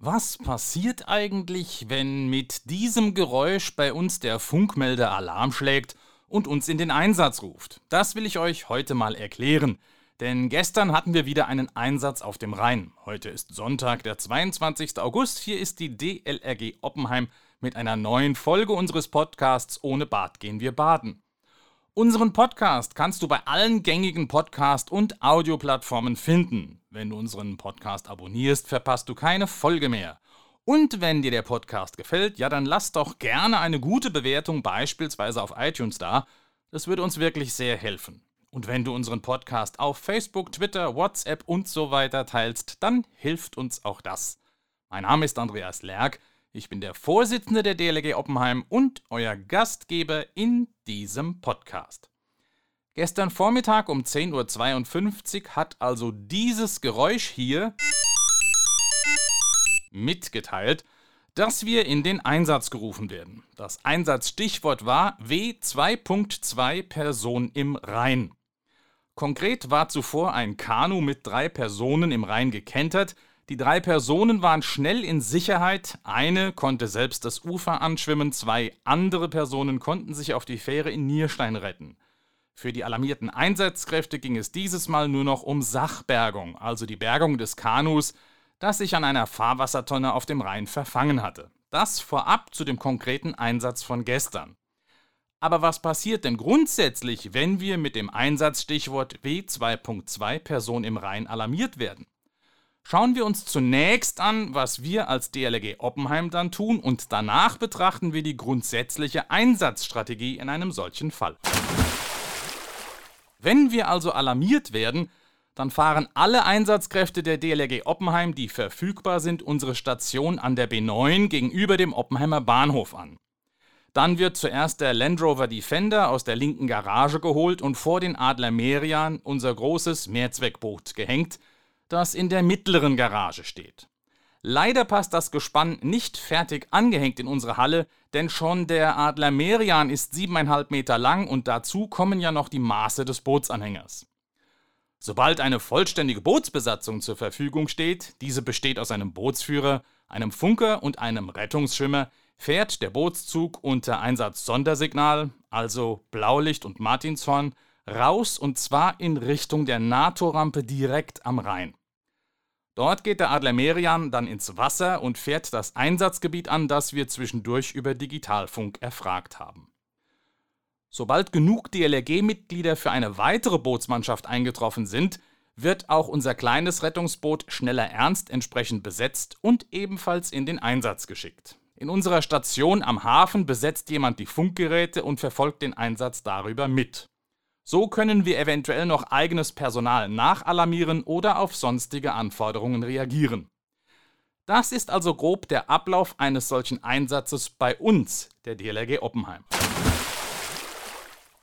Was passiert eigentlich, wenn mit diesem Geräusch bei uns der Funkmelder Alarm schlägt und uns in den Einsatz ruft? Das will ich euch heute mal erklären. Denn gestern hatten wir wieder einen Einsatz auf dem Rhein. Heute ist Sonntag, der 22. August. Hier ist die DLRG Oppenheim mit einer neuen Folge unseres Podcasts Ohne Bad gehen wir baden. Unseren Podcast kannst du bei allen gängigen Podcast- und Audioplattformen finden. Wenn du unseren Podcast abonnierst, verpasst du keine Folge mehr. Und wenn dir der Podcast gefällt, ja, dann lass doch gerne eine gute Bewertung beispielsweise auf iTunes da. Das würde uns wirklich sehr helfen. Und wenn du unseren Podcast auf Facebook, Twitter, WhatsApp und so weiter teilst, dann hilft uns auch das. Mein Name ist Andreas Lerck. Ich bin der Vorsitzende der DLG Oppenheim und euer Gastgeber in diesem Podcast. Gestern Vormittag um 10.52 Uhr hat also dieses Geräusch hier mitgeteilt, dass wir in den Einsatz gerufen werden. Das Einsatzstichwort war W2.2 Person im Rhein. Konkret war zuvor ein Kanu mit drei Personen im Rhein gekentert, die drei Personen waren schnell in Sicherheit, eine konnte selbst das Ufer anschwimmen, zwei andere Personen konnten sich auf die Fähre in Nierstein retten. Für die alarmierten Einsatzkräfte ging es dieses Mal nur noch um Sachbergung, also die Bergung des Kanus, das sich an einer Fahrwassertonne auf dem Rhein verfangen hatte. Das vorab zu dem konkreten Einsatz von gestern. Aber was passiert denn grundsätzlich, wenn wir mit dem Einsatzstichwort W2.2 Person im Rhein alarmiert werden? Schauen wir uns zunächst an, was wir als DLRG Oppenheim dann tun und danach betrachten wir die grundsätzliche Einsatzstrategie in einem solchen Fall. Wenn wir also alarmiert werden, dann fahren alle Einsatzkräfte der DLRG Oppenheim, die verfügbar sind, unsere Station an der B9 gegenüber dem Oppenheimer Bahnhof an. Dann wird zuerst der Land Rover Defender aus der linken Garage geholt und vor den Adler Merian unser großes Mehrzweckboot gehängt, das in der mittleren Garage steht. Leider passt das Gespann nicht fertig angehängt in unsere Halle, denn schon der Adler Merian ist 7,5 Meter lang und dazu kommen ja noch die Maße des Bootsanhängers. Sobald eine vollständige Bootsbesatzung zur Verfügung steht, diese besteht aus einem Bootsführer, einem Funker und einem Rettungsschwimmer, fährt der Bootszug unter Einsatz Sondersignal, also Blaulicht und Martinshorn, raus und zwar in Richtung der NATO-Rampe direkt am Rhein. Dort geht der Adler Merian dann ins Wasser und fährt das Einsatzgebiet an, das wir zwischendurch über Digitalfunk erfragt haben. Sobald genug DLRG-Mitglieder für eine weitere Bootsmannschaft eingetroffen sind, wird auch unser kleines Rettungsboot schneller ernst entsprechend besetzt und ebenfalls in den Einsatz geschickt. In unserer Station am Hafen besetzt jemand die Funkgeräte und verfolgt den Einsatz darüber mit. So können wir eventuell noch eigenes Personal nachalarmieren oder auf sonstige Anforderungen reagieren. Das ist also grob der Ablauf eines solchen Einsatzes bei uns, der DLRG Oppenheim.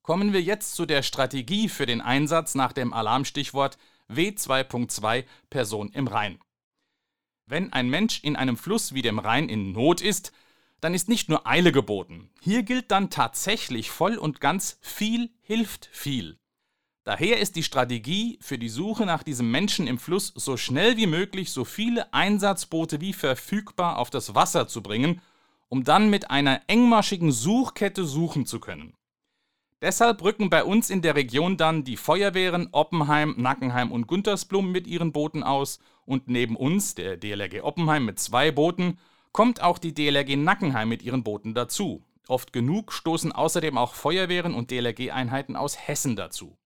Kommen wir jetzt zu der Strategie für den Einsatz nach dem Alarmstichwort W2.2 Person im Rhein. Wenn ein Mensch in einem Fluss wie dem Rhein in Not ist, dann ist nicht nur Eile geboten. Hier gilt dann tatsächlich voll und ganz viel hilft viel. Daher ist die Strategie für die Suche nach diesem Menschen im Fluss so schnell wie möglich so viele Einsatzboote wie verfügbar auf das Wasser zu bringen, um dann mit einer engmaschigen Suchkette suchen zu können. Deshalb rücken bei uns in der Region dann die Feuerwehren Oppenheim, Nackenheim und Guntersblum mit ihren Booten aus und neben uns, der DLRG Oppenheim mit zwei Booten, kommt auch die DLRG Nackenheim mit ihren Booten dazu. Oft genug stoßen außerdem auch Feuerwehren und DLRG-Einheiten aus Hessen dazu.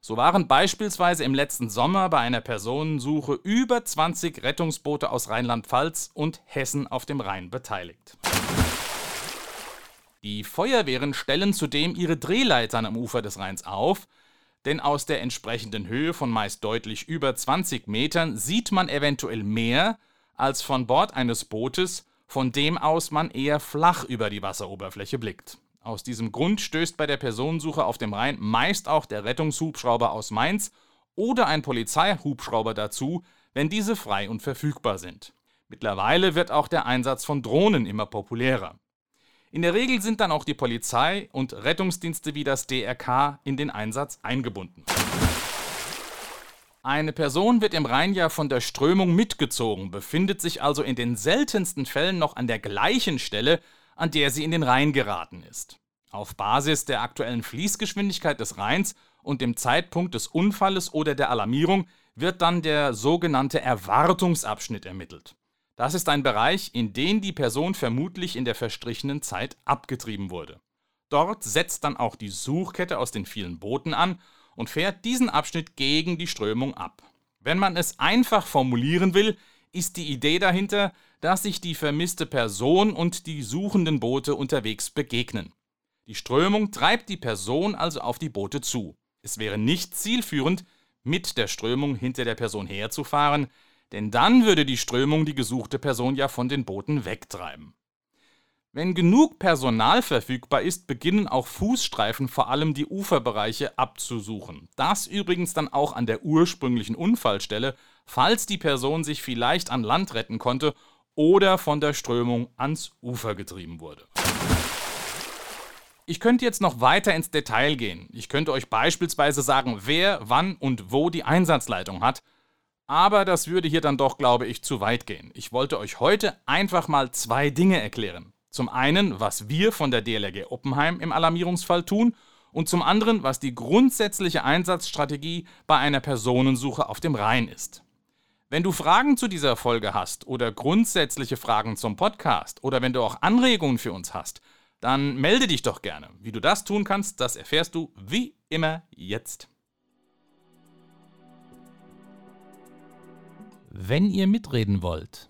So waren beispielsweise im letzten Sommer bei einer Personensuche über 20 Rettungsboote aus Rheinland-Pfalz und Hessen auf dem Rhein beteiligt. Die Feuerwehren stellen zudem ihre Drehleitern am Ufer des Rheins auf, denn aus der entsprechenden Höhe von meist deutlich über 20 Metern sieht man eventuell mehr als von Bord eines Bootes, von dem aus man eher flach über die Wasseroberfläche blickt. Aus diesem Grund stößt bei der Personensuche auf dem Rhein meist auch der Rettungshubschrauber aus Mainz oder ein Polizeihubschrauber dazu, wenn diese frei und verfügbar sind. Mittlerweile wird auch der Einsatz von Drohnen immer populärer. In der Regel sind dann auch die Polizei und Rettungsdienste wie das DRK in den Einsatz eingebunden. Eine Person wird im Rhein ja von der Strömung mitgezogen, befindet sich also in den seltensten Fällen noch an der gleichen Stelle, an der sie in den Rhein geraten ist. Auf Basis der aktuellen Fließgeschwindigkeit des Rheins und dem Zeitpunkt des Unfalles oder der Alarmierung wird dann der sogenannte Erwartungsabschnitt ermittelt. Das ist ein Bereich, in den die Person vermutlich in der verstrichenen Zeit abgetrieben wurde. Dort setzt dann auch die Suchkette aus den vielen Booten an und fährt diesen Abschnitt gegen die Strömung ab. Wenn man es einfach formulieren will, ist die Idee dahinter, dass sich die vermisste Person und die suchenden Boote unterwegs begegnen. Die Strömung treibt die Person also auf die Boote zu. Es wäre nicht zielführend, mit der Strömung hinter der Person herzufahren, denn dann würde die Strömung die gesuchte Person ja von den Booten wegtreiben. Wenn genug Personal verfügbar ist, beginnen auch Fußstreifen vor allem die Uferbereiche abzusuchen. Das übrigens dann auch an der ursprünglichen Unfallstelle, falls die Person sich vielleicht an Land retten konnte oder von der Strömung ans Ufer getrieben wurde. Ich könnte jetzt noch weiter ins Detail gehen. Ich könnte euch beispielsweise sagen, wer, wann und wo die Einsatzleitung hat. Aber das würde hier dann doch, glaube ich, zu weit gehen. Ich wollte euch heute einfach mal zwei Dinge erklären. Zum einen, was wir von der DLRG Oppenheim im Alarmierungsfall tun und zum anderen, was die grundsätzliche Einsatzstrategie bei einer Personensuche auf dem Rhein ist. Wenn du Fragen zu dieser Folge hast oder grundsätzliche Fragen zum Podcast oder wenn du auch Anregungen für uns hast, dann melde dich doch gerne. Wie du das tun kannst, das erfährst du wie immer jetzt. Wenn ihr mitreden wollt,